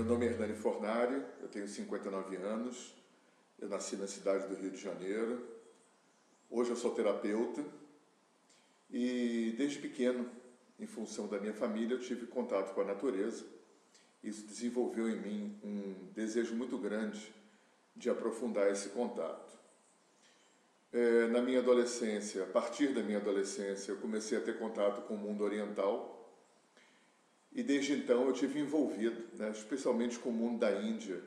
Meu nome é Hernani Fornari, eu tenho 59 anos, eu nasci na cidade do Rio de Janeiro. Hoje eu sou terapeuta e desde pequeno, em função da minha família, eu tive contato com a natureza. Isso desenvolveu em mim um desejo muito grande de aprofundar esse contato. É, na minha adolescência, a partir da minha adolescência, eu comecei a ter contato com o mundo oriental e desde então eu tive envolvido, né, especialmente com o mundo da Índia,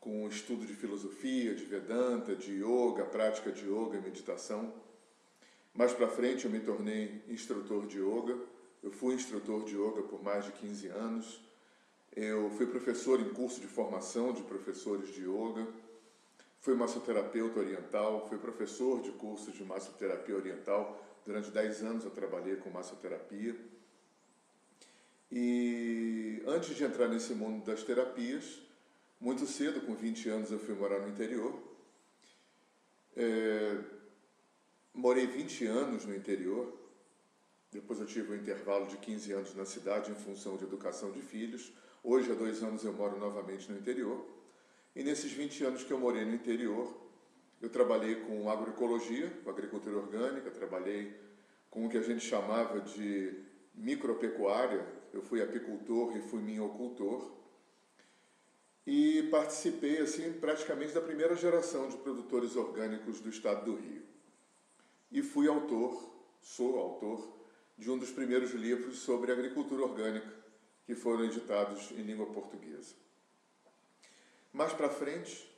com o estudo de filosofia, de Vedanta, de yoga, prática de yoga e meditação. Mais para frente eu me tornei instrutor de yoga. Eu fui instrutor de yoga por mais de 15 anos. Eu fui professor em curso de formação de professores de yoga. Fui massoterapeuta oriental, fui professor de curso de massoterapia oriental. Durante 10 anos eu trabalhei com massoterapia. E antes de entrar nesse mundo das terapias, muito cedo, com 20 anos, eu fui morar no interior. É, morei 20 anos no interior. Depois eu tive um intervalo de 15 anos na cidade em função de educação de filhos. Hoje, há dois anos, eu moro novamente no interior. E nesses 20 anos que eu morei no interior, eu trabalhei com agroecologia, com agricultura orgânica, trabalhei com o que a gente chamava de micropecuária, eu fui apicultor e fui minhocultor e participei assim praticamente da primeira geração de produtores orgânicos do estado do Rio. E fui autor, sou autor de um dos primeiros livros sobre agricultura orgânica que foram editados em língua portuguesa. Mais para frente,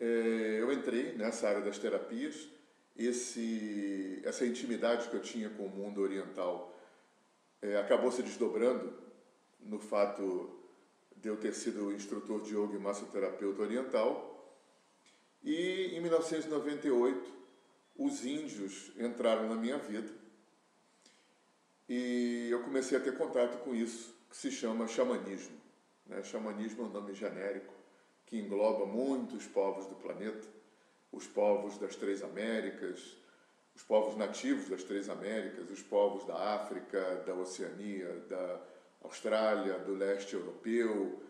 é, eu entrei nessa área das terapias. Esse, essa intimidade que eu tinha com o mundo oriental é, acabou se desdobrando no fato de eu ter sido instrutor de yoga e massoterapeuta oriental. E em 1998, os índios entraram na minha vida e eu comecei a ter contato com isso, que se chama xamanismo. Né? Xamanismo é um nome genérico que engloba muitos povos do planeta, os povos das três Américas, os povos nativos das três Américas, os povos da África, da Oceania, da Austrália, do leste europeu,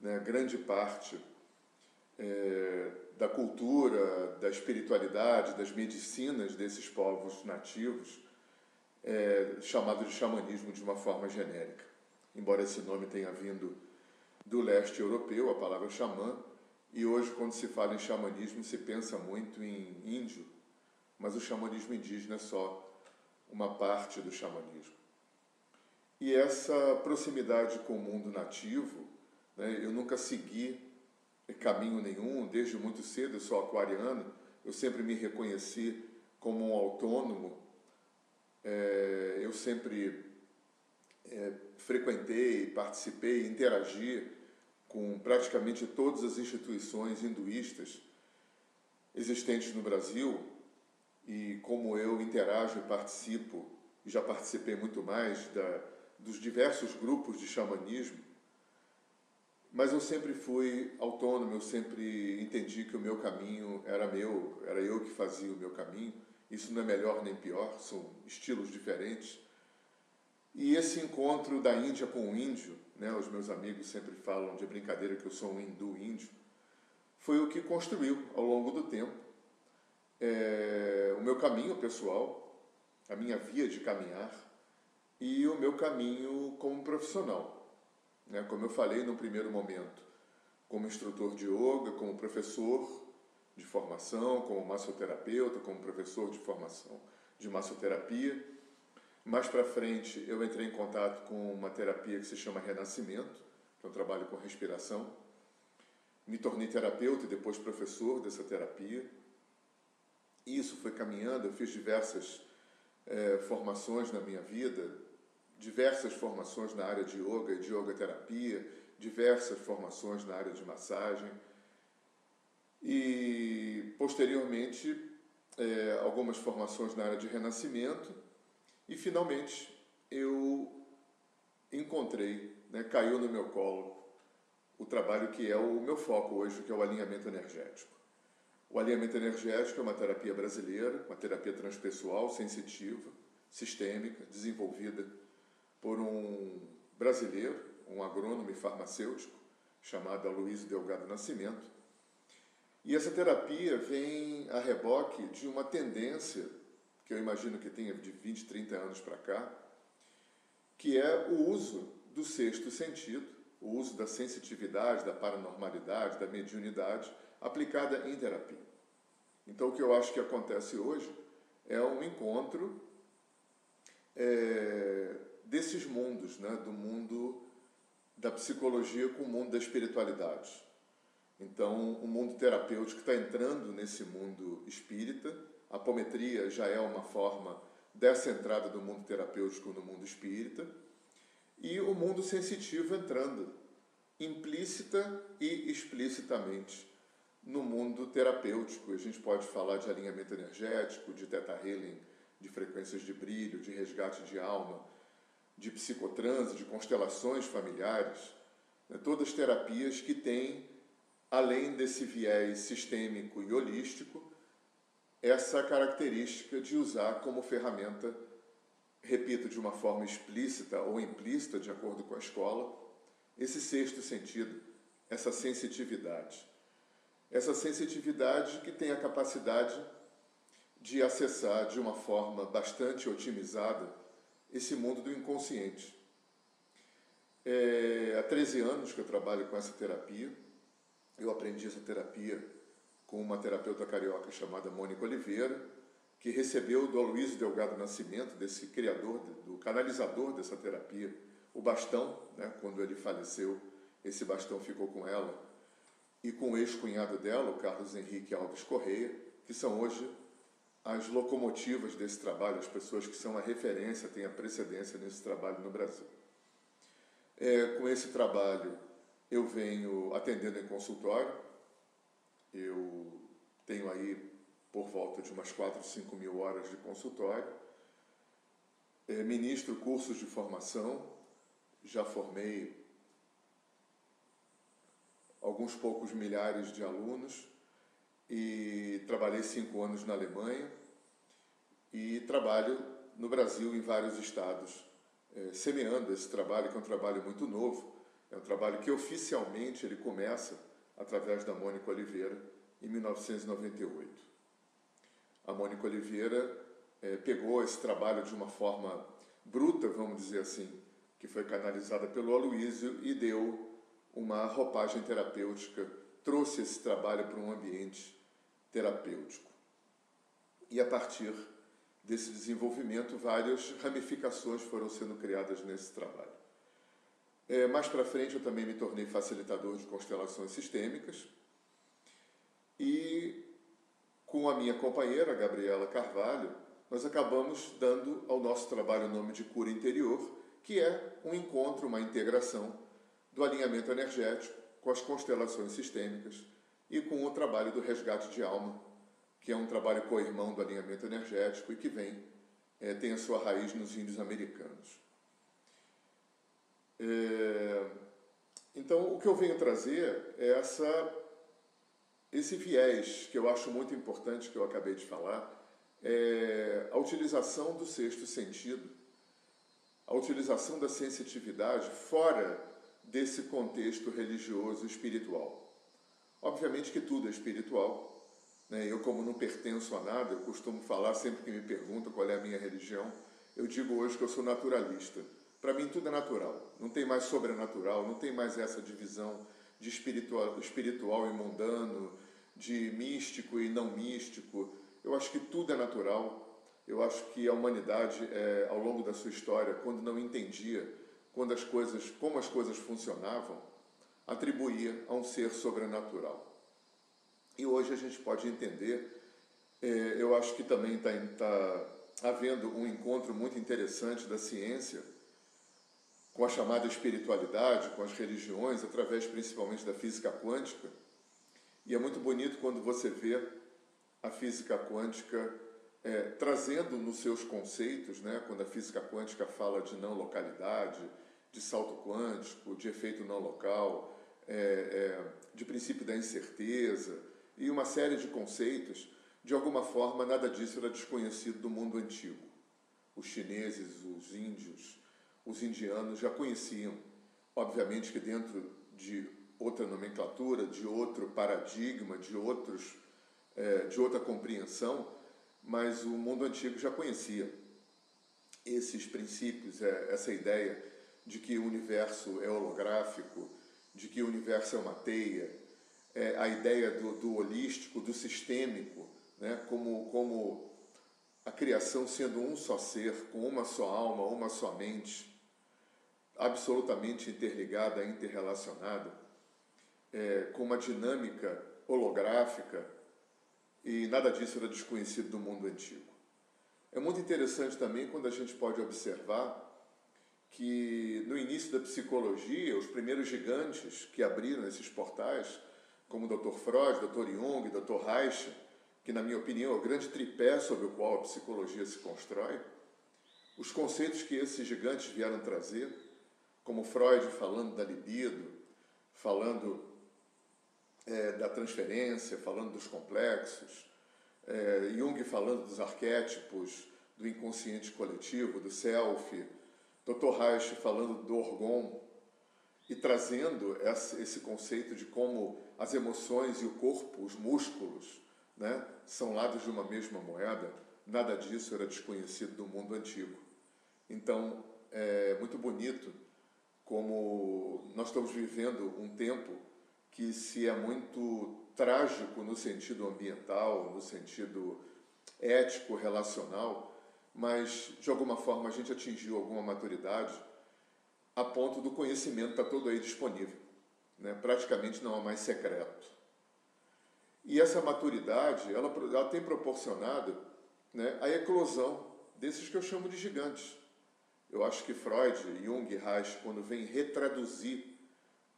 né, grande parte é, da cultura, da espiritualidade, das medicinas desses povos nativos, é, chamado de xamanismo de uma forma genérica. Embora esse nome tenha vindo do leste europeu, a palavra xamã, e hoje, quando se fala em xamanismo, se pensa muito em índio, mas o xamanismo indígena é só uma parte do xamanismo. E essa proximidade com o mundo nativo, né, eu nunca segui caminho nenhum, desde muito cedo eu sou aquariano, eu sempre me reconheci como um autônomo, é, eu sempre é, frequentei, participei, interagi com praticamente todas as instituições hinduístas existentes no Brasil, e como eu interajo e participo, e já participei muito mais da, dos diversos grupos de xamanismo, mas eu sempre fui autônomo, eu sempre entendi que o meu caminho era meu, era eu que fazia o meu caminho. Isso não é melhor nem pior, são estilos diferentes. E esse encontro da Índia com o índio, né, os meus amigos sempre falam de brincadeira que eu sou um hindu índio, foi o que construiu ao longo do tempo é, o meu caminho pessoal, a minha via de caminhar e o meu caminho como profissional. Né? Como eu falei no primeiro momento, como instrutor de yoga, como professor de formação, como massoterapeuta, como professor de formação de massoterapia. Mais para frente, eu entrei em contato com uma terapia que se chama Renascimento, que é um trabalho com respiração. Me tornei terapeuta e depois professor dessa terapia isso foi caminhando, eu fiz diversas é, formações na minha vida, diversas formações na área de yoga e de yoga terapia, diversas formações na área de massagem e posteriormente é, algumas formações na área de renascimento e finalmente eu encontrei, né, caiu no meu colo o trabalho que é o meu foco hoje, que é o alinhamento energético. O alinhamento energético é uma terapia brasileira, uma terapia transpessoal, sensitiva, sistêmica, desenvolvida por um brasileiro, um agrônomo e farmacêutico, chamado Luiz Delgado Nascimento. E essa terapia vem a reboque de uma tendência, que eu imagino que tenha de 20, 30 anos para cá, que é o uso do sexto sentido, o uso da sensitividade, da paranormalidade, da mediunidade aplicada em terapia. Então, o que eu acho que acontece hoje é um encontro é, desses mundos, né? do mundo da psicologia com o mundo da espiritualidade. Então, o mundo terapêutico está entrando nesse mundo espírita. Apometria já é uma forma dessa entrada do mundo terapêutico no mundo espírita. E o mundo sensitivo entrando implícita e explicitamente no mundo terapêutico. A gente pode falar de alinhamento energético, de teta healing, de frequências de brilho, de resgate de alma, de psicotranse, de constelações familiares, né? todas terapias que têm, além desse viés sistêmico e holístico, essa característica de usar como ferramenta, repito, de uma forma explícita ou implícita, de acordo com a escola, esse sexto sentido, essa sensitividade. Essa sensitividade que tem a capacidade de acessar de uma forma bastante otimizada esse mundo do inconsciente. É, há 13 anos que eu trabalho com essa terapia. Eu aprendi essa terapia com uma terapeuta carioca chamada Mônica Oliveira, que recebeu do Aloysio Delgado Nascimento, desse criador, do canalizador dessa terapia, o bastão, né, quando ele faleceu, esse bastão ficou com ela, e com o ex-cunhado dela, o Carlos Henrique Alves Correia, que são hoje as locomotivas desse trabalho, as pessoas que são a referência, têm a precedência nesse trabalho no Brasil. É, com esse trabalho, eu venho atendendo em consultório, eu tenho aí por volta de umas 4, 5 mil horas de consultório, é, ministro cursos de formação, já formei alguns poucos milhares de alunos, e trabalhei cinco anos na Alemanha. E trabalho no Brasil em vários estados, é, semeando esse trabalho, que é um trabalho muito novo, é um trabalho que oficialmente ele começa através da Mônica Oliveira em 1998. A Mônica Oliveira é, pegou esse trabalho de uma forma bruta, vamos dizer assim, que foi canalizada pelo Aloísio e deu uma roupagem terapêutica, trouxe esse trabalho para um ambiente terapêutico. E a partir desse desenvolvimento, várias ramificações foram sendo criadas nesse trabalho. É, mais para frente, eu também me tornei facilitador de constelações sistêmicas e com a minha companheira, Gabriela Carvalho, nós acabamos dando ao nosso trabalho o nome de cura interior, que é um encontro, uma integração do alinhamento energético com as constelações sistêmicas e com o trabalho do resgate de alma, que é um trabalho co-irmão do alinhamento energético e que vem, é, tem a sua raiz nos índios americanos. É, então, o que eu venho trazer é essa, esse viés que eu acho muito importante, que eu acabei de falar, é a utilização do sexto sentido, a utilização da sensitividade fora desse contexto religioso espiritual. Obviamente que tudo é espiritual. Né? Eu, como não pertenço a nada, eu costumo falar sempre que me perguntam qual é a minha religião, eu digo hoje que eu sou naturalista. Para mim tudo é natural, não tem mais sobrenatural, não tem mais essa divisão de espiritual, espiritual e mundano, de místico e não místico. Eu acho que tudo é natural. Eu acho que a humanidade, é, ao longo da sua história, quando não entendia quando as coisas, como as coisas funcionavam, atribuía a um ser sobrenatural. E hoje a gente pode entender, é, eu acho que também está tá havendo um encontro muito interessante da ciência com a chamada espiritualidade, com as religiões, através principalmente da física quântica. E é muito bonito quando você vê a física quântica é, trazendo nos seus conceitos, né, quando a física quântica fala de não localidade, de salto quântico, de efeito não local, é, é, de princípio da incerteza e uma série de conceitos, de alguma forma nada disso era desconhecido do mundo antigo. Os chineses, os índios, os indianos já conheciam, obviamente que dentro de outra nomenclatura, de outro paradigma, de outros, é, de outra compreensão, mas o mundo antigo já conhecia esses princípios, é, essa ideia de que o universo é holográfico, de que o universo é uma teia, é, a ideia do, do, holístico, do sistêmico, né, como, como a criação sendo um só ser, com uma só alma, uma só mente, absolutamente interligada, interrelacionada, é, com uma dinâmica holográfica, e nada disso era desconhecido do mundo antigo. É muito interessante também quando a gente pode observar que no início da psicologia, os primeiros gigantes que abriram esses portais, como o Dr. Freud, Dr. Jung, Dr. Reich, que na minha opinião é o grande tripé sobre o qual a psicologia se constrói, os conceitos que esses gigantes vieram trazer, como Freud falando da libido, falando é, da transferência, falando dos complexos, é, Jung falando dos arquétipos, do inconsciente coletivo, do self, Dr. Reich falando do orgon e trazendo esse conceito de como as emoções e o corpo, os músculos, né, são lados de uma mesma moeda, nada disso era desconhecido do mundo antigo. Então, é muito bonito como nós estamos vivendo um tempo que se é muito trágico no sentido ambiental, no sentido ético, relacional, mas de alguma forma a gente atingiu alguma maturidade a ponto do conhecimento estar tá todo aí disponível. Né? Praticamente não há mais secreto. E essa maturidade, ela, ela tem proporcionado né, a eclosão desses que eu chamo de gigantes. Eu acho que Freud, Jung e Reich, quando vêm retraduzir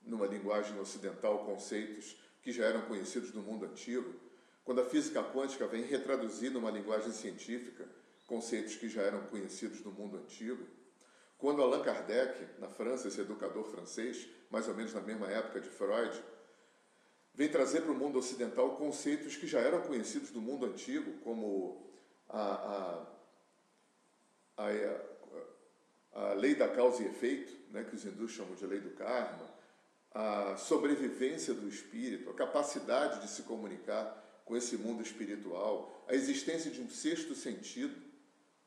numa linguagem ocidental conceitos que já eram conhecidos no mundo antigo, quando a física quântica vem retraduzir numa linguagem científica conceitos que já eram conhecidos no mundo antigo. Quando Allan Kardec, na França, esse educador francês, mais ou menos na mesma época de Freud, vem trazer para o mundo ocidental conceitos que já eram conhecidos do mundo antigo, como a, a, a, a lei da causa e efeito, né, que os hindus chamam de lei do karma, a sobrevivência do espírito, a capacidade de se comunicar com esse mundo espiritual, a existência de um sexto sentido,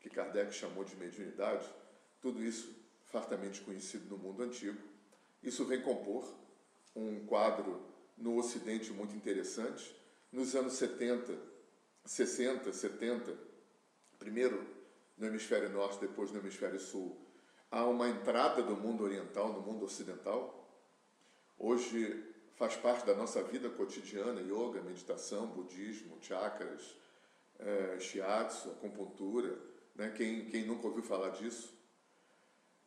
que Kardec chamou de mediunidade, tudo isso fartamente conhecido no mundo antigo. Isso vem compor um quadro no Ocidente muito interessante. Nos anos 70, 60, 70, primeiro no hemisfério norte, depois no hemisfério sul, há uma entrada do mundo oriental no mundo ocidental. Hoje faz parte da nossa vida cotidiana yoga, meditação, budismo, chakras, é, shiatsu, acupuntura, né? quem, quem nunca ouviu falar disso.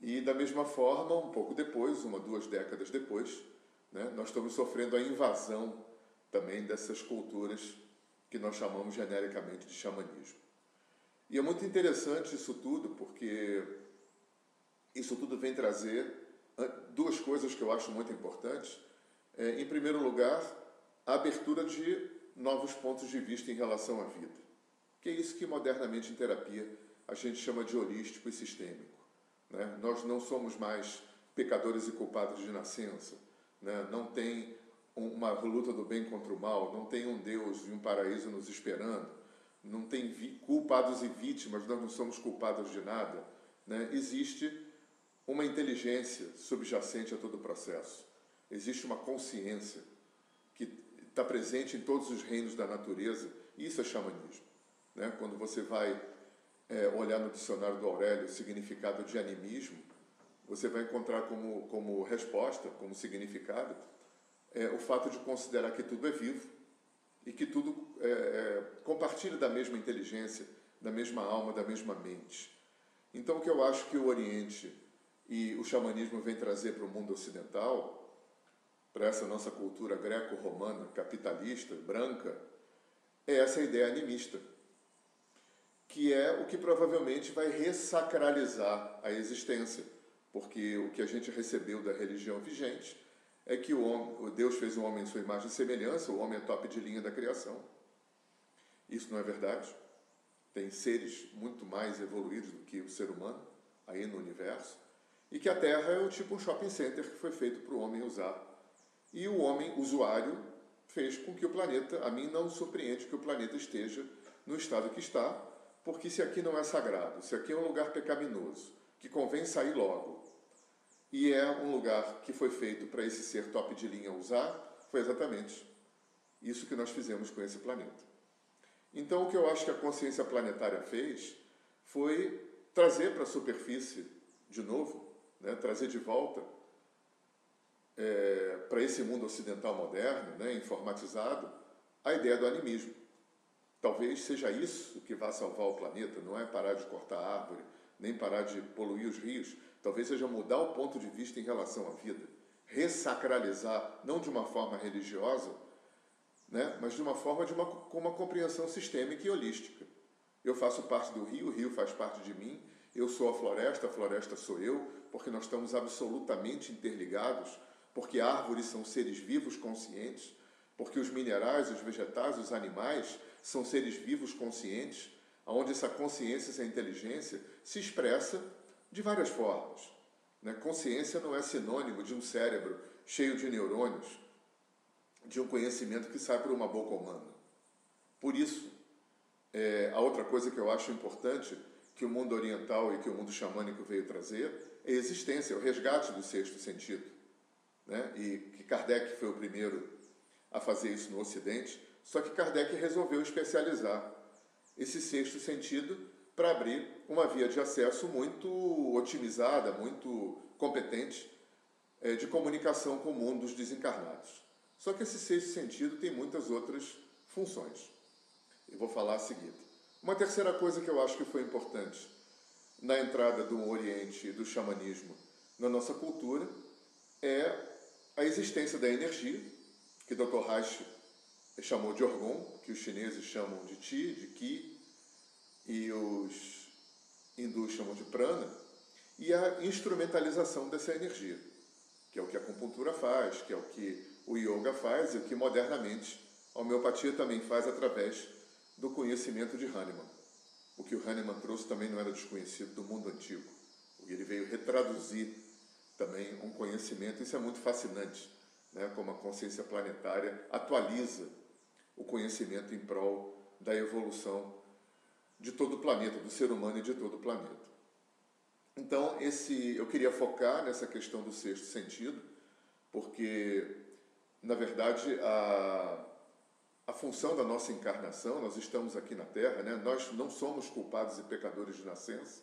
E da mesma forma, um pouco depois, uma, duas décadas depois, né? nós estamos sofrendo a invasão também dessas culturas que nós chamamos genericamente de xamanismo. E é muito interessante isso tudo, porque isso tudo vem trazer duas coisas que eu acho muito importantes. É, em primeiro lugar, a abertura de novos pontos de vista em relação à vida, que é isso que modernamente em terapia a gente chama de holístico e sistêmico. Né? Nós não somos mais pecadores e culpados de nascença. Né? Não tem uma luta do bem contra o mal, não tem um Deus e um paraíso nos esperando, não tem culpados e vítimas, nós não somos culpados de nada. Né? Existe uma inteligência subjacente a todo o processo. Existe uma consciência que está presente em todos os reinos da natureza. Isso é xamanismo. Né? Quando você vai é, olhar no dicionário do Aurélio o significado de animismo, você vai encontrar como, como resposta, como significado, é, o fato de considerar que tudo é vivo e que tudo é, é, compartilha da mesma inteligência, da mesma alma, da mesma mente. Então, o que eu acho que o Oriente e o xamanismo vem trazer para o mundo ocidental, para essa nossa cultura greco-romana, capitalista, branca, é essa ideia animista que é o que provavelmente vai ressacralizar a existência, porque o que a gente recebeu da religião vigente é que o homem, Deus fez o homem em sua imagem e semelhança, o homem é top de linha da criação. Isso não é verdade. Tem seres muito mais evoluídos do que o ser humano aí no universo. E que a Terra é o tipo um shopping center que foi feito para o homem usar. E o homem, usuário, fez com que o planeta, a mim não surpreende que o planeta esteja no estado que está, porque se aqui não é sagrado, se aqui é um lugar pecaminoso, que convém sair logo, e é um lugar que foi feito para esse ser top de linha usar, foi exatamente isso que nós fizemos com esse planeta. Então, o que eu acho que a consciência planetária fez foi trazer para a superfície, de novo, né, trazer de volta é, para esse mundo ocidental moderno, né, informatizado, a ideia do animismo. Talvez seja isso que vá salvar o planeta, não é parar de cortar árvore, nem parar de poluir os rios. Talvez seja mudar o ponto de vista em relação à vida, ressacralizar, não de uma forma religiosa, né, mas de uma forma de uma, com uma compreensão sistêmica e holística. Eu faço parte do rio, o rio faz parte de mim, eu sou a floresta, a floresta sou eu, porque nós estamos absolutamente interligados, porque árvores são seres vivos conscientes, porque os minerais, os vegetais, os animais são seres vivos conscientes, onde essa consciência, essa inteligência se expressa de várias formas. Né? Consciência não é sinônimo de um cérebro cheio de neurônios, de um conhecimento que sai por uma boca humana. Por isso, é, a outra coisa que eu acho importante que o mundo oriental e que o mundo xamânico veio trazer existência, o resgate do sexto sentido. Né? E que Kardec foi o primeiro a fazer isso no Ocidente, só que Kardec resolveu especializar esse sexto sentido para abrir uma via de acesso muito otimizada, muito competente é, de comunicação com o mundo dos desencarnados. Só que esse sexto sentido tem muitas outras funções. E vou falar a seguir. Uma terceira coisa que eu acho que foi importante na entrada do Oriente e do xamanismo na nossa cultura é a existência da energia, que Dr. Reich chamou de Orgon, que os chineses chamam de Ti, de Ki, e os hindus chamam de Prana, e a instrumentalização dessa energia, que é o que a acupuntura faz, que é o que o yoga faz e o que modernamente a homeopatia também faz através do conhecimento de Hahnemann. O que o Hahnemann trouxe também não era desconhecido do mundo antigo. Ele veio retraduzir também um conhecimento, isso é muito fascinante, né? como a consciência planetária atualiza o conhecimento em prol da evolução de todo o planeta, do ser humano e de todo o planeta. Então, esse, eu queria focar nessa questão do sexto sentido, porque, na verdade, a, a função da nossa encarnação, nós estamos aqui na Terra, né? nós não somos culpados e pecadores de nascença,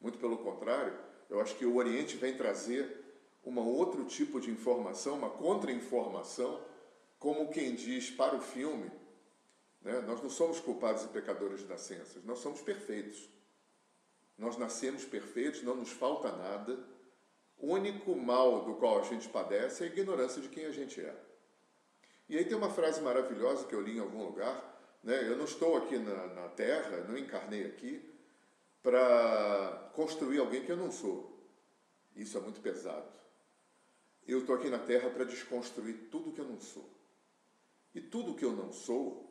muito pelo contrário, eu acho que o Oriente vem trazer um outro tipo de informação, uma contra-informação, como quem diz para o filme, né? nós não somos culpados e pecadores de nascença, nós somos perfeitos. Nós nascemos perfeitos, não nos falta nada. O único mal do qual a gente padece é a ignorância de quem a gente é. E aí tem uma frase maravilhosa que eu li em algum lugar, né? eu não estou aqui na, na Terra, não encarnei aqui, para construir alguém que eu não sou. Isso é muito pesado. Eu estou aqui na Terra para desconstruir tudo que eu não sou. E tudo que eu não sou,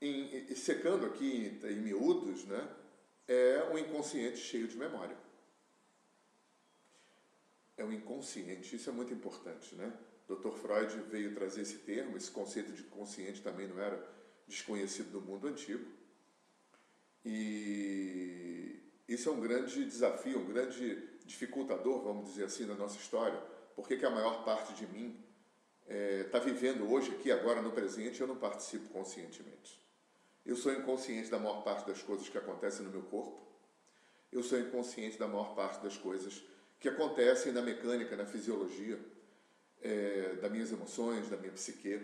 em, em, secando aqui em, em miúdos, né, é um inconsciente cheio de memória. É um inconsciente, isso é muito importante, né? Dr. Freud veio trazer esse termo, esse conceito de consciente também não era desconhecido do mundo antigo. E isso é um grande desafio, um grande dificultador, vamos dizer assim, da nossa história. Porque que a maior parte de mim está é, vivendo hoje, aqui, agora, no presente, eu não participo conscientemente. Eu sou inconsciente da maior parte das coisas que acontecem no meu corpo. Eu sou inconsciente da maior parte das coisas que acontecem na mecânica, na fisiologia é, das minhas emoções, da minha psique.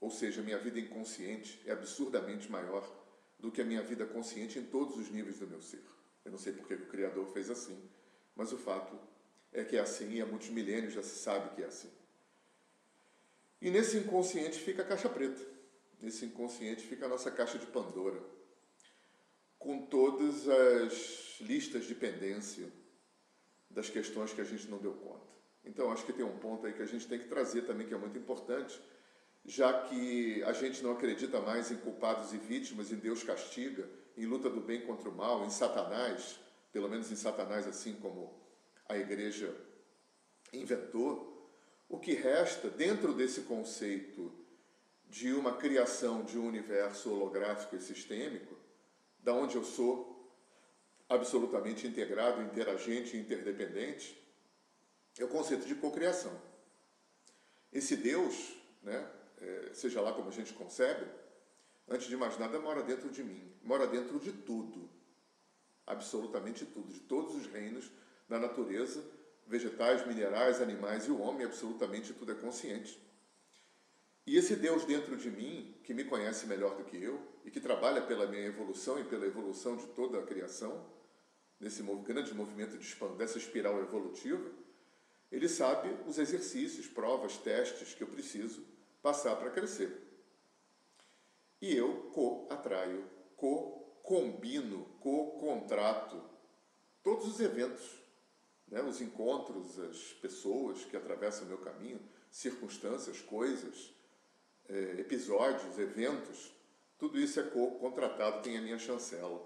Ou seja, minha vida inconsciente é absurdamente maior do que a minha vida consciente em todos os níveis do meu ser. Eu não sei porque o Criador fez assim, mas o fato é que é assim e há muitos milênios já se sabe que é assim. E nesse inconsciente fica a caixa preta. Nesse inconsciente fica a nossa caixa de Pandora, com todas as listas de pendência das questões que a gente não deu conta. Então, acho que tem um ponto aí que a gente tem que trazer também que é muito importante, já que a gente não acredita mais em culpados e vítimas, em Deus castiga, em luta do bem contra o mal, em Satanás, pelo menos em Satanás, assim como a igreja inventou. O que resta dentro desse conceito de uma criação de um universo holográfico e sistêmico, da onde eu sou absolutamente integrado, interagente e interdependente, é o conceito de cocriação. Esse Deus, né, é, seja lá como a gente concebe, antes de mais nada mora dentro de mim, mora dentro de tudo, absolutamente tudo, de todos os reinos da natureza, vegetais, minerais, animais e o homem, absolutamente tudo é consciente. E esse Deus dentro de mim, que me conhece melhor do que eu e que trabalha pela minha evolução e pela evolução de toda a criação, nesse grande movimento de expansão, dessa espiral evolutiva, ele sabe os exercícios, provas, testes que eu preciso passar para crescer. E eu co-atraio, co-combino, co-contrato todos os eventos, né? os encontros, as pessoas que atravessam o meu caminho, circunstâncias, coisas, eh, episódios, eventos, tudo isso é co-contratado, tem a minha chancela.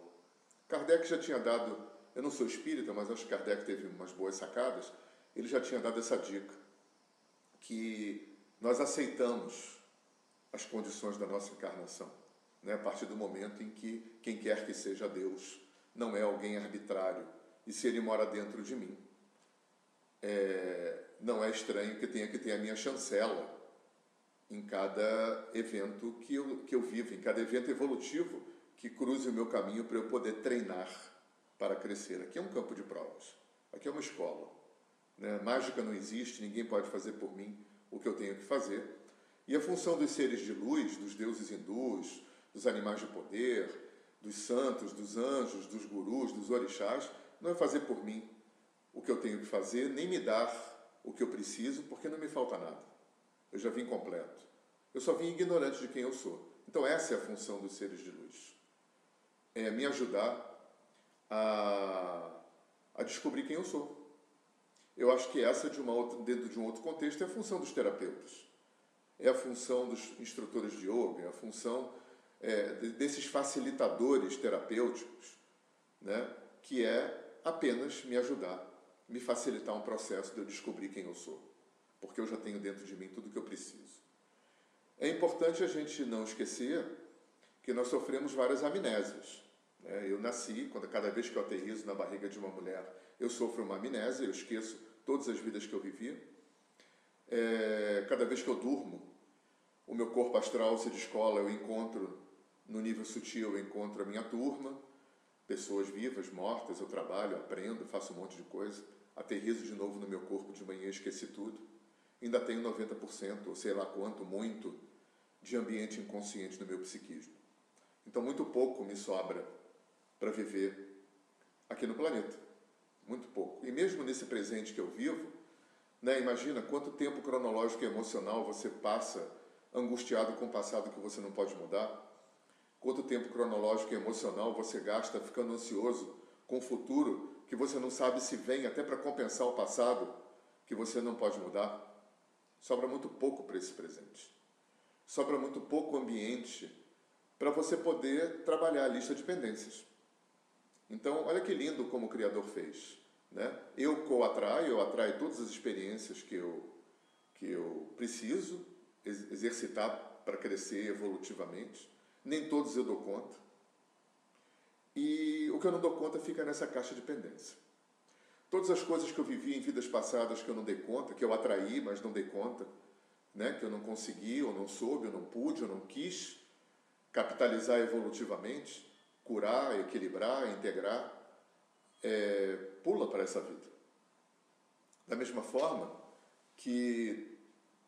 Kardec já tinha dado, eu não sou espírita, mas acho que Kardec teve umas boas sacadas, ele já tinha dado essa dica, que nós aceitamos as condições da nossa encarnação, né? a partir do momento em que quem quer que seja Deus não é alguém arbitrário, e se ele mora dentro de mim, é, não é estranho que tenha que ter a minha chancela em cada evento que eu, que eu vivo, em cada evento evolutivo que cruze o meu caminho para eu poder treinar para crescer. Aqui é um campo de provas, aqui é uma escola. Né? Mágica não existe, ninguém pode fazer por mim o que eu tenho que fazer. E a função dos seres de luz, dos deuses hindus, dos animais de poder, dos santos, dos anjos, dos gurus, dos orixás, não é fazer por mim o que eu tenho que fazer, nem me dar o que eu preciso, porque não me falta nada. Eu já vim completo. Eu só vim ignorante de quem eu sou. Então essa é a função dos seres de luz. É me ajudar a, a descobrir quem eu sou. Eu acho que essa, de uma outra, dentro de um outro contexto, é a função dos terapeutas. É a função dos instrutores de yoga, é a função é, desses facilitadores terapêuticos, né, que é apenas me ajudar, me facilitar um processo de eu descobrir quem eu sou, porque eu já tenho dentro de mim tudo que eu preciso. É importante a gente não esquecer que nós sofremos várias amnésias. Né? Eu nasci, quando cada vez que eu aterrizo na barriga de uma mulher, eu sofro uma amnésia, eu esqueço todas as vidas que eu vivi. É, cada vez que eu durmo, o meu corpo astral se descola, eu encontro, no nível sutil, eu encontro a minha turma, pessoas vivas, mortas, eu trabalho, aprendo, faço um monte de coisa, aterrizo de novo no meu corpo de manhã, esqueci tudo. Ainda tenho 90%, ou sei lá quanto, muito, de ambiente inconsciente no meu psiquismo. Então, muito pouco me sobra para viver aqui no planeta muito pouco. E mesmo nesse presente que eu vivo, né, imagina quanto tempo cronológico e emocional você passa angustiado com o passado que você não pode mudar, quanto tempo cronológico e emocional você gasta ficando ansioso com o futuro que você não sabe se vem até para compensar o passado que você não pode mudar. Sobra muito pouco para esse presente. Sobra muito pouco ambiente para você poder trabalhar a lista de pendências. Então, olha que lindo como o Criador fez. Né? Eu co-atraio, eu atraio todas as experiências que eu, que eu preciso exercitar para crescer evolutivamente. Nem todos eu dou conta. E o que eu não dou conta fica nessa caixa de pendência. Todas as coisas que eu vivi em vidas passadas que eu não dei conta, que eu atraí, mas não dei conta, né? que eu não consegui, ou não soube, ou não pude, ou não quis capitalizar evolutivamente, curar, equilibrar, integrar, é, pula para essa vida. Da mesma forma que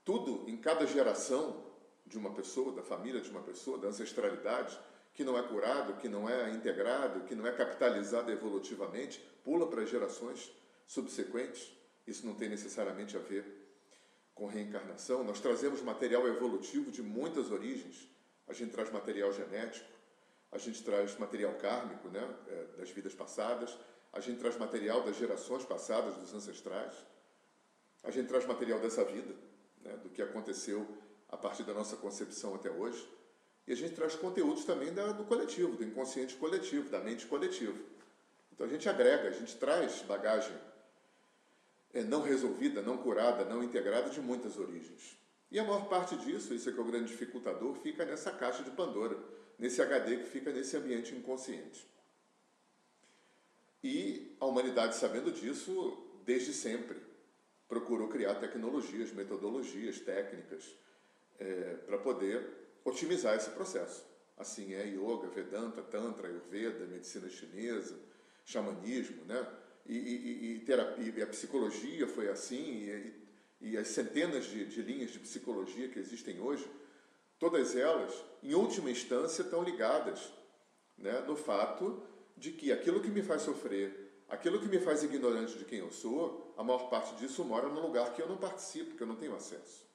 tudo em cada geração de uma pessoa, da família de uma pessoa, da ancestralidade, que não é curado, que não é integrado, que não é capitalizado evolutivamente, pula para gerações subsequentes. Isso não tem necessariamente a ver com reencarnação. Nós trazemos material evolutivo de muitas origens. A gente traz material genético, a gente traz material kármico, né, é, das vidas passadas, a gente traz material das gerações passadas, dos ancestrais. a gente traz material dessa vida, né, do que aconteceu a partir da nossa concepção até hoje. E a gente traz conteúdos também da, do coletivo, do inconsciente coletivo, da mente coletiva. Então a gente agrega, a gente traz bagagem é, não resolvida, não curada, não integrada de muitas origens. E a maior parte disso, isso é que é o grande dificultador, fica nessa caixa de Pandora, nesse HD que fica nesse ambiente inconsciente. E a humanidade, sabendo disso, desde sempre, procurou criar tecnologias, metodologias, técnicas, é, para poder otimizar esse processo. Assim é yoga, Vedanta, Tantra, Ayurveda, medicina chinesa, xamanismo, né? E, e, e, terapia, e a psicologia foi assim, e, as centenas de, de linhas de psicologia que existem hoje, todas elas, em última instância, estão ligadas né, no fato de que aquilo que me faz sofrer, aquilo que me faz ignorante de quem eu sou, a maior parte disso mora num lugar que eu não participo, que eu não tenho acesso.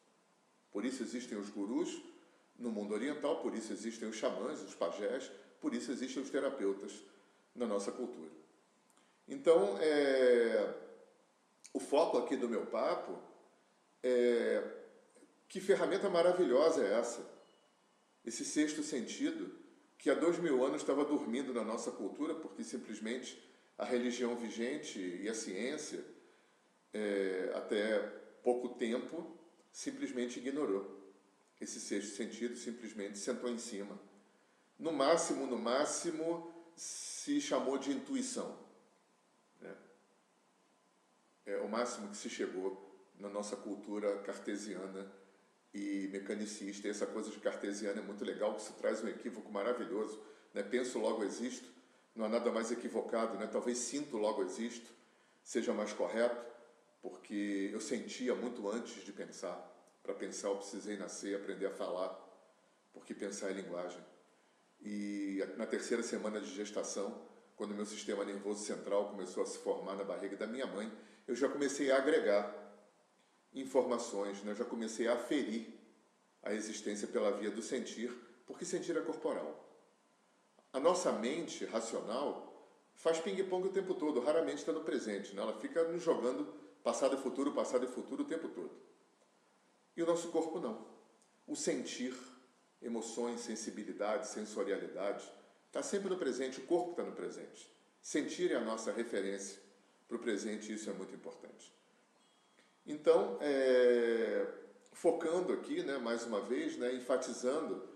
Por isso existem os gurus no mundo oriental, por isso existem os xamãs, os pajés, por isso existem os terapeutas na nossa cultura. Então, é, o foco aqui do meu papo é que ferramenta maravilhosa é essa? Esse sexto sentido que há dois mil anos estava dormindo na nossa cultura porque simplesmente a religião vigente e a ciência, é, até pouco tempo, simplesmente ignorou esse sexto sentido, simplesmente sentou em cima. No máximo, no máximo, se chamou de intuição. Né? É o máximo que se chegou na nossa cultura cartesiana e mecanicista. E essa coisa de cartesiana é muito legal, que isso traz um equívoco maravilhoso. Né? Penso, logo existo. Não há nada mais equivocado. Né? Talvez sinto, logo existo, seja mais correto, porque eu sentia muito antes de pensar. Para pensar, eu precisei nascer, aprender a falar, porque pensar é linguagem. E na terceira semana de gestação, quando meu sistema nervoso central começou a se formar na barriga da minha mãe, eu já comecei a agregar informações, né? já comecei a aferir a existência pela via do sentir, porque sentir é corporal. A nossa mente racional faz ping-pong o tempo todo, raramente está no presente, né? ela fica nos jogando passado e futuro, passado e futuro o tempo todo. E o nosso corpo não. O sentir, emoções, sensibilidade, sensorialidade, está sempre no presente, o corpo está no presente. Sentir é a nossa referência para o presente isso é muito importante. Então, é, focando aqui, né, mais uma vez, né, enfatizando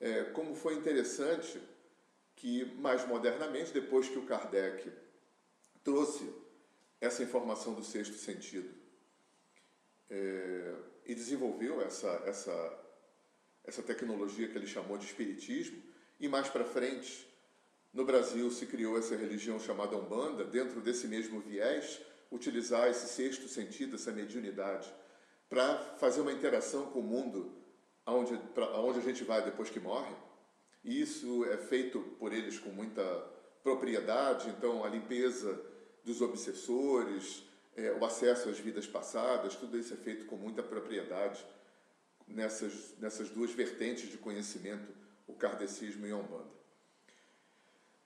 é, como foi interessante que, mais modernamente, depois que o Kardec trouxe essa informação do sexto sentido é, e desenvolveu essa, essa, essa tecnologia que ele chamou de espiritismo, e mais para frente, no Brasil se criou essa religião chamada Umbanda, dentro desse mesmo viés, utilizar esse sexto sentido, essa mediunidade, para fazer uma interação com o mundo aonde, pra, aonde a gente vai depois que morre. E isso é feito por eles com muita propriedade, então a limpeza dos obsessores, é, o acesso às vidas passadas, tudo isso é feito com muita propriedade nessas, nessas duas vertentes de conhecimento, o kardecismo e a Umbanda.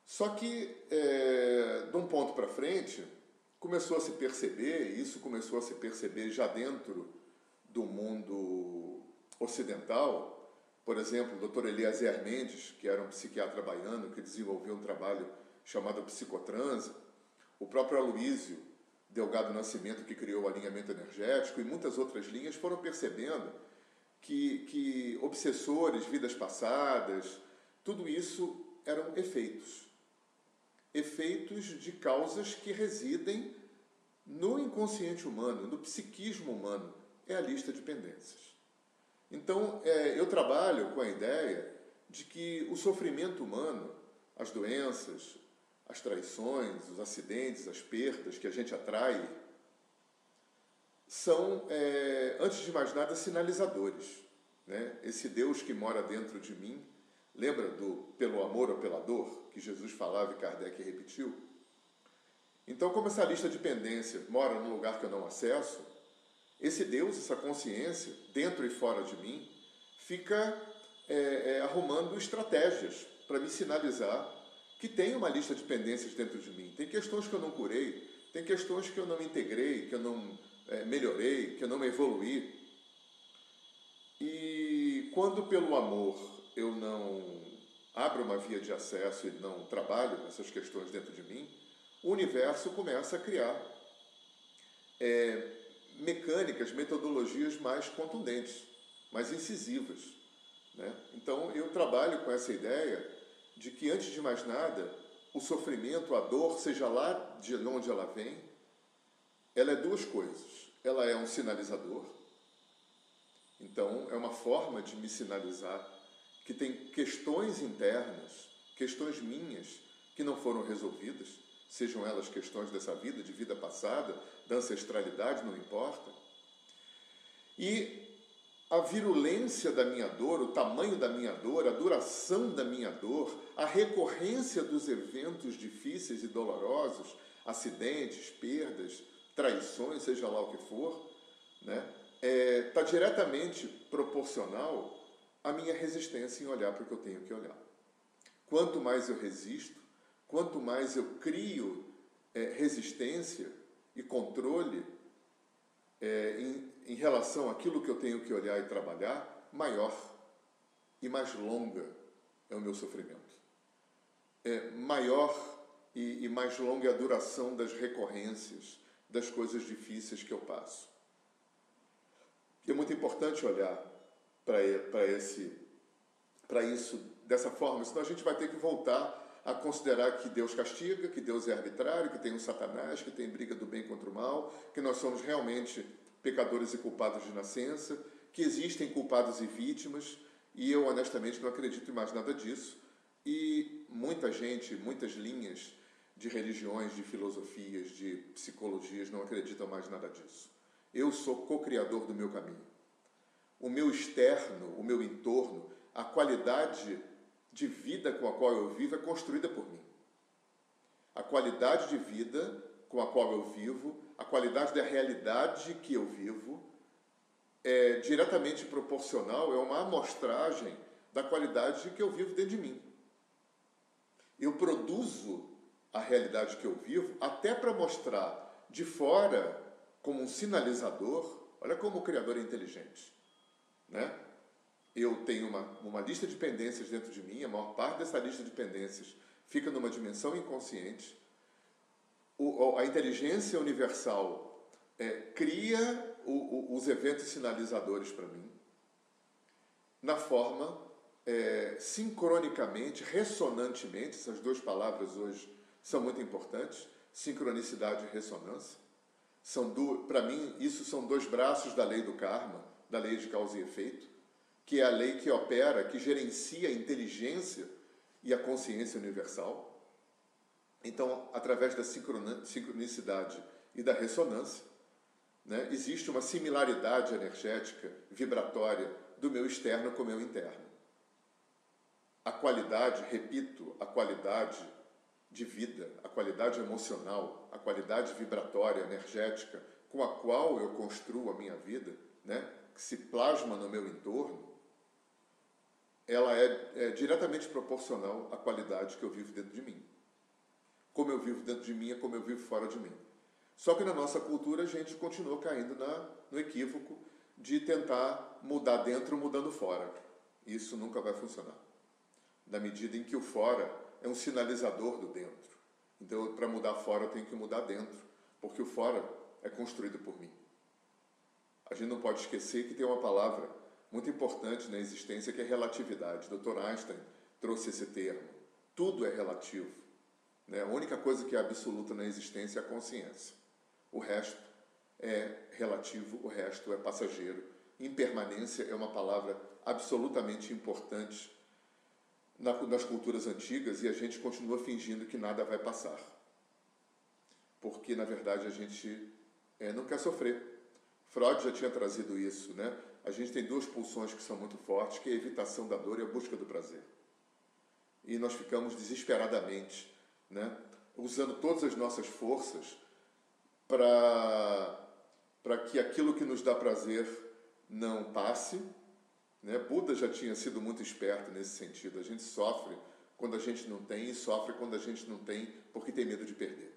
Só que, é, de um ponto para frente, começou a se perceber, e isso começou a se perceber já dentro do mundo ocidental, por exemplo, o Dr. Eliezer Mendes, que era um psiquiatra baiano que desenvolveu um trabalho chamado Psicotranse, o próprio Aloísio Delgado Nascimento, que criou o alinhamento energético, e muitas outras linhas foram percebendo que, que obsessores, vidas passadas, tudo isso eram efeitos efeitos de causas que residem no inconsciente humano, no psiquismo humano. É a lista de pendências. Então, é, eu trabalho com a ideia de que o sofrimento humano, as doenças, as traições, os acidentes, as perdas que a gente atrai, são, é, antes de mais nada, sinalizadores. Né? Esse Deus que mora dentro de mim, lembra do pelo amor ou pela dor? Que Jesus falava e Kardec repetiu. Então, como essa lista de pendência mora num lugar que eu não acesso, esse Deus, essa consciência, dentro e fora de mim, fica é, é, arrumando estratégias para me sinalizar que tem uma lista de pendências dentro de mim. Tem questões que eu não curei, tem questões que eu não integrei, que eu não, é, melhorei, que eu não evoluí. E quando pelo amor eu não abro uma via de acesso e não trabalho essas questões dentro de mim, o universo começa a criar é, mecânicas, metodologias mais contundentes, mais incisivas. Né? Então eu trabalho com essa ideia de que, antes de mais nada, o sofrimento, a dor, seja lá de onde ela vem, ela é duas coisas. Ela é um sinalizador, então é uma forma de me sinalizar que tem questões internas, questões minhas, que não foram resolvidas, sejam elas questões dessa vida, de vida passada, da ancestralidade, não importa. E a virulência da minha dor, o tamanho da minha dor, a duração da minha dor, a recorrência dos eventos difíceis e dolorosos, acidentes, perdas, traições, seja lá o que for, né, está é, tá diretamente proporcional à minha resistência em olhar para o que eu tenho que olhar. Quanto mais eu resisto, quanto mais eu crio é, resistência e controle é, em, em relação àquilo que eu tenho que olhar e trabalhar, maior e mais longa é o meu sofrimento. É maior e, e mais longa é a duração das recorrências, das coisas difíceis que eu passo. E é muito importante olhar para esse para isso dessa forma, senão a gente vai ter que voltar a considerar que Deus castiga, que Deus é arbitrário, que tem um Satanás, que tem briga do bem contra o mal, que nós somos realmente pecadores e culpados de nascença, que existem culpados e vítimas, e eu honestamente não acredito em mais nada disso. E muita gente, muitas linhas de religiões, de filosofias, de psicologias não acreditam mais nada disso. Eu sou co-criador do meu caminho. O meu externo, o meu entorno, a qualidade de vida com a qual eu vivo é construída por mim. A qualidade de vida com a qual eu vivo, a qualidade da realidade que eu vivo, é diretamente proporcional, é uma amostragem da qualidade que eu vivo dentro de mim. Eu produzo a realidade que eu vivo até para mostrar de fora como um sinalizador. Olha como o Criador é inteligente. Né? Eu tenho uma, uma lista de pendências dentro de mim, a maior parte dessa lista de pendências fica numa dimensão inconsciente. O, a inteligência universal é, cria o, o, os eventos sinalizadores para mim, na forma é, sincronicamente, ressonantemente, essas duas palavras hoje são muito importantes, sincronicidade e ressonância. São para mim, isso são dois braços da lei do karma, da lei de causa e efeito, que é a lei que opera, que gerencia a inteligência e a consciência universal. Então, através da sincronicidade e da ressonância, né, existe uma similaridade energética, vibratória, do meu externo com o meu interno. A qualidade, repito, a qualidade de vida, a qualidade emocional, a qualidade vibratória, energética com a qual eu construo a minha vida, né, que se plasma no meu entorno, ela é, é diretamente proporcional à qualidade que eu vivo dentro de mim. Como eu vivo dentro de mim é como eu vivo fora de mim. Só que na nossa cultura a gente continua caindo na, no equívoco de tentar mudar dentro mudando fora. Isso nunca vai funcionar. Na medida em que o fora é um sinalizador do dentro. Então, para mudar fora, eu tenho que mudar dentro, porque o fora é construído por mim. A gente não pode esquecer que tem uma palavra muito importante na existência que é relatividade. Dr. Einstein trouxe esse termo. Tudo é relativo. Né? A única coisa que é absoluta na existência é a consciência. O resto é relativo, o resto é passageiro. Impermanência é uma palavra absolutamente importante nas culturas antigas e a gente continua fingindo que nada vai passar. Porque, na verdade, a gente é, não quer sofrer. Freud já tinha trazido isso, né? A gente tem duas pulsões que são muito fortes, que é a evitação da dor e a busca do prazer. E nós ficamos desesperadamente, né? Usando todas as nossas forças para para que aquilo que nos dá prazer não passe, né? Buda já tinha sido muito esperto nesse sentido. A gente sofre quando a gente não tem e sofre quando a gente não tem porque tem medo de perder.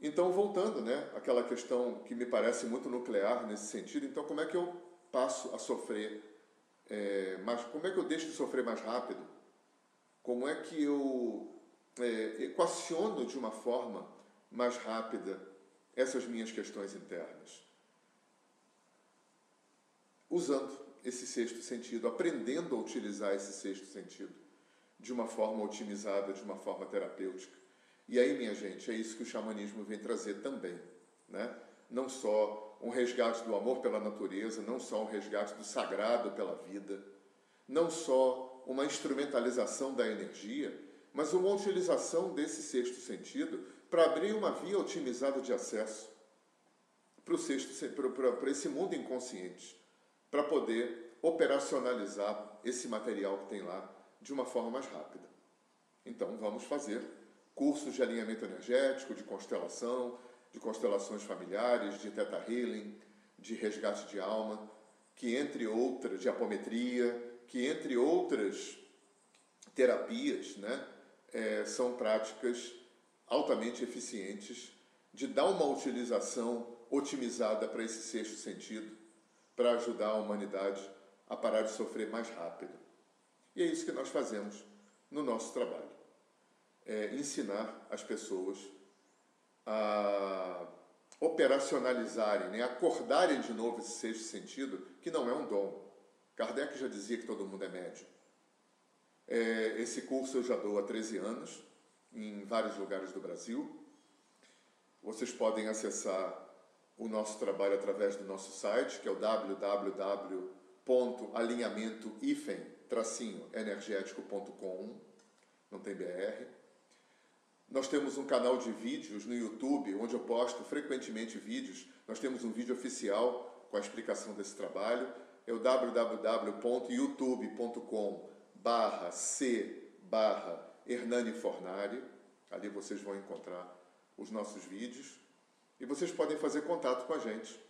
Então, voltando, né, aquela questão que me parece muito nuclear nesse sentido, então como é que eu passo a sofrer é, como é que eu deixo de sofrer mais rápido? Como é que eu é, equaciono de uma forma mais rápida essas minhas questões internas? Usando esse sexto sentido, aprendendo a utilizar esse sexto sentido de uma forma otimizada, de uma forma terapêutica. E aí, minha gente, é isso que o xamanismo vem trazer também, né? Não só um resgate do amor pela natureza, não só um resgate do sagrado pela vida, não só uma instrumentalização da energia, mas uma utilização desse sexto sentido para abrir uma via otimizada de acesso para, o sexto, para, para esse mundo inconsciente, para poder operacionalizar esse material que tem lá de uma forma mais rápida. Então, vamos fazer cursos de alinhamento energético, de constelação, de constelações familiares, de Theta Healing, de resgate de alma, que entre outras, de apometria, que entre outras terapias, né, é, são práticas altamente eficientes de dar uma utilização otimizada para esse sexto sentido, para ajudar a humanidade a parar de sofrer mais rápido. E é isso que nós fazemos no nosso trabalho. É ensinar as pessoas a operacionalizarem, né, acordarem de novo esse sexto sentido, que não é um dom. Kardec já dizia que todo mundo é médio. É, esse curso eu já dou há 13 anos, em vários lugares do Brasil. Vocês podem acessar o nosso trabalho através do nosso site, que é o www.alinhamento-energético.com, não tem BR. Nós temos um canal de vídeos no YouTube, onde eu posto frequentemente vídeos. Nós temos um vídeo oficial com a explicação desse trabalho. É o www.youtube.com barra C barra Hernani Fornari. Ali vocês vão encontrar os nossos vídeos. E vocês podem fazer contato com a gente.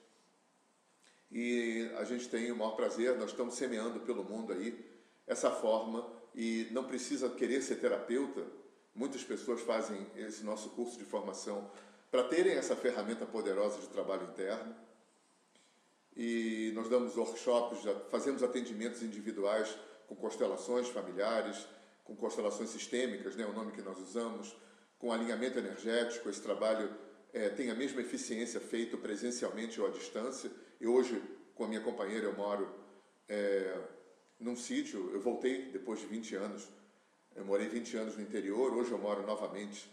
E a gente tem o maior prazer, nós estamos semeando pelo mundo aí essa forma e não precisa querer ser terapeuta. Muitas pessoas fazem esse nosso curso de formação para terem essa ferramenta poderosa de trabalho interno. E nós damos workshops, fazemos atendimentos individuais com constelações familiares, com constelações sistêmicas, né, o nome que nós usamos, com alinhamento energético. Esse trabalho é, tem a mesma eficiência feito presencialmente ou à distância. E hoje, com a minha companheira, eu moro é, num sítio, eu voltei depois de 20 anos, eu morei 20 anos no interior, hoje eu moro novamente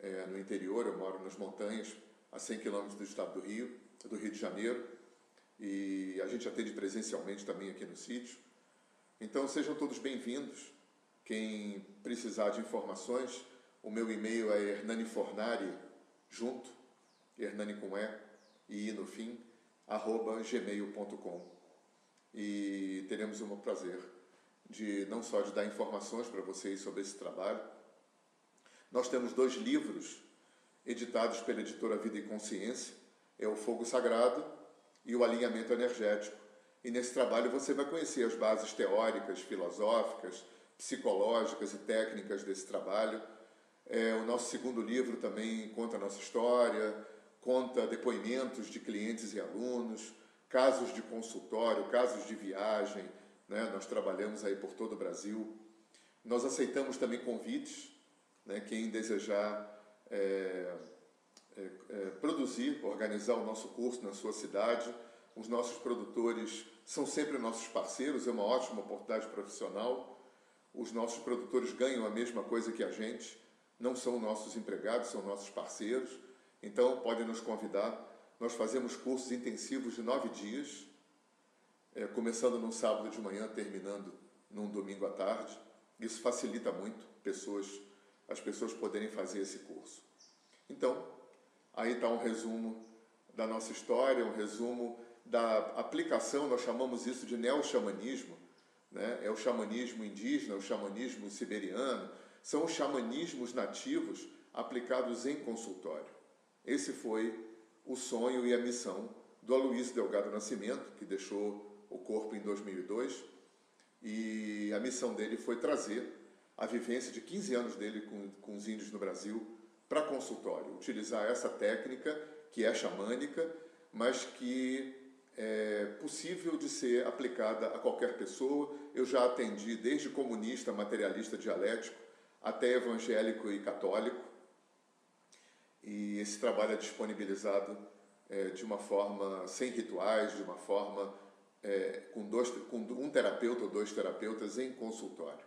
é, no interior, eu moro nas montanhas, a 100 quilômetros do estado do Rio, do Rio de Janeiro, e a gente atende presencialmente também aqui no sítio. Então sejam todos bem-vindos. Quem precisar de informações, o meu e-mail é hernanifornari, junto, hernani com E, e I no fim, arroba gmail.com. E teremos um prazer de não só de dar informações para vocês sobre esse trabalho. Nós temos dois livros editados pela editora Vida e Consciência, é o Fogo Sagrado e o Alinhamento Energético. E nesse trabalho você vai conhecer as bases teóricas, filosóficas, psicológicas e técnicas desse trabalho. É, o nosso segundo livro também conta a nossa história, conta depoimentos de clientes e alunos, casos de consultório, casos de viagem. Né? Nós trabalhamos aí por todo o Brasil. Nós aceitamos também convites, né? quem desejar é, é, é, produzir, organizar o nosso curso na sua cidade os nossos produtores são sempre nossos parceiros, é uma ótima oportunidade profissional. Os nossos produtores ganham a mesma coisa que a gente, não são nossos empregados, são nossos parceiros. Então, podem nos convidar. Nós fazemos cursos intensivos de nove dias, é, começando num sábado de manhã, terminando num domingo à tarde. Isso facilita muito pessoas, as pessoas poderem fazer esse curso. Então, aí está um resumo da nossa história, um resumo da aplicação, nós chamamos isso de neo-xamanismo, né? é o xamanismo indígena, o xamanismo siberiano, são os xamanismos nativos aplicados em consultório. Esse foi o sonho e a missão do Aloysio Delgado Nascimento, que deixou o corpo em 2002, e a missão dele foi trazer a vivência de 15 anos dele com, com os índios no Brasil para consultório, utilizar essa técnica que é xamânica, mas que é possível de ser aplicada a qualquer pessoa. Eu já atendi desde comunista, materialista, dialético, até evangélico e católico. E esse trabalho é disponibilizado é, de uma forma sem rituais, de uma forma é, com, dois, com um terapeuta ou dois terapeutas em consultório.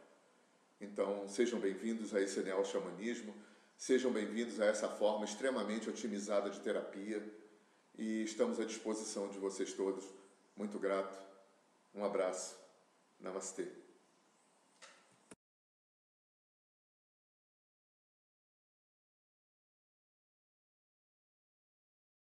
Então, sejam bem-vindos a esse neo-xamanismo, sejam bem-vindos a essa forma extremamente otimizada de terapia e estamos à disposição de vocês todos. Muito grato. Um abraço. Namastê.